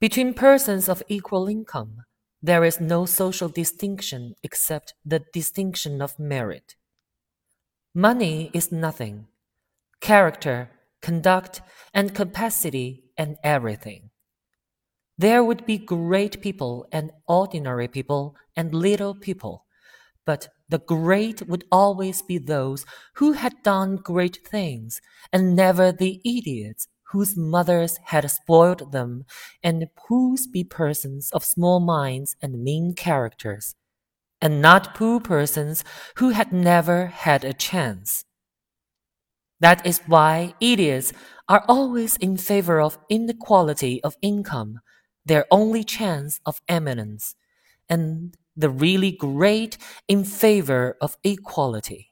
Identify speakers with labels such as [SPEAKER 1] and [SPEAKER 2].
[SPEAKER 1] Between persons of equal income, there is no social distinction except the distinction of merit. Money is nothing. Character, conduct, and capacity and everything. There would be great people and ordinary people and little people, but the great would always be those who had done great things, and never the idiots whose mothers had spoiled them, and whose be persons of small minds and mean characters, and not poor persons who had never had a chance. That is why idiots are always in favor of inequality of income, their only chance of eminence, and the really great in favor of equality.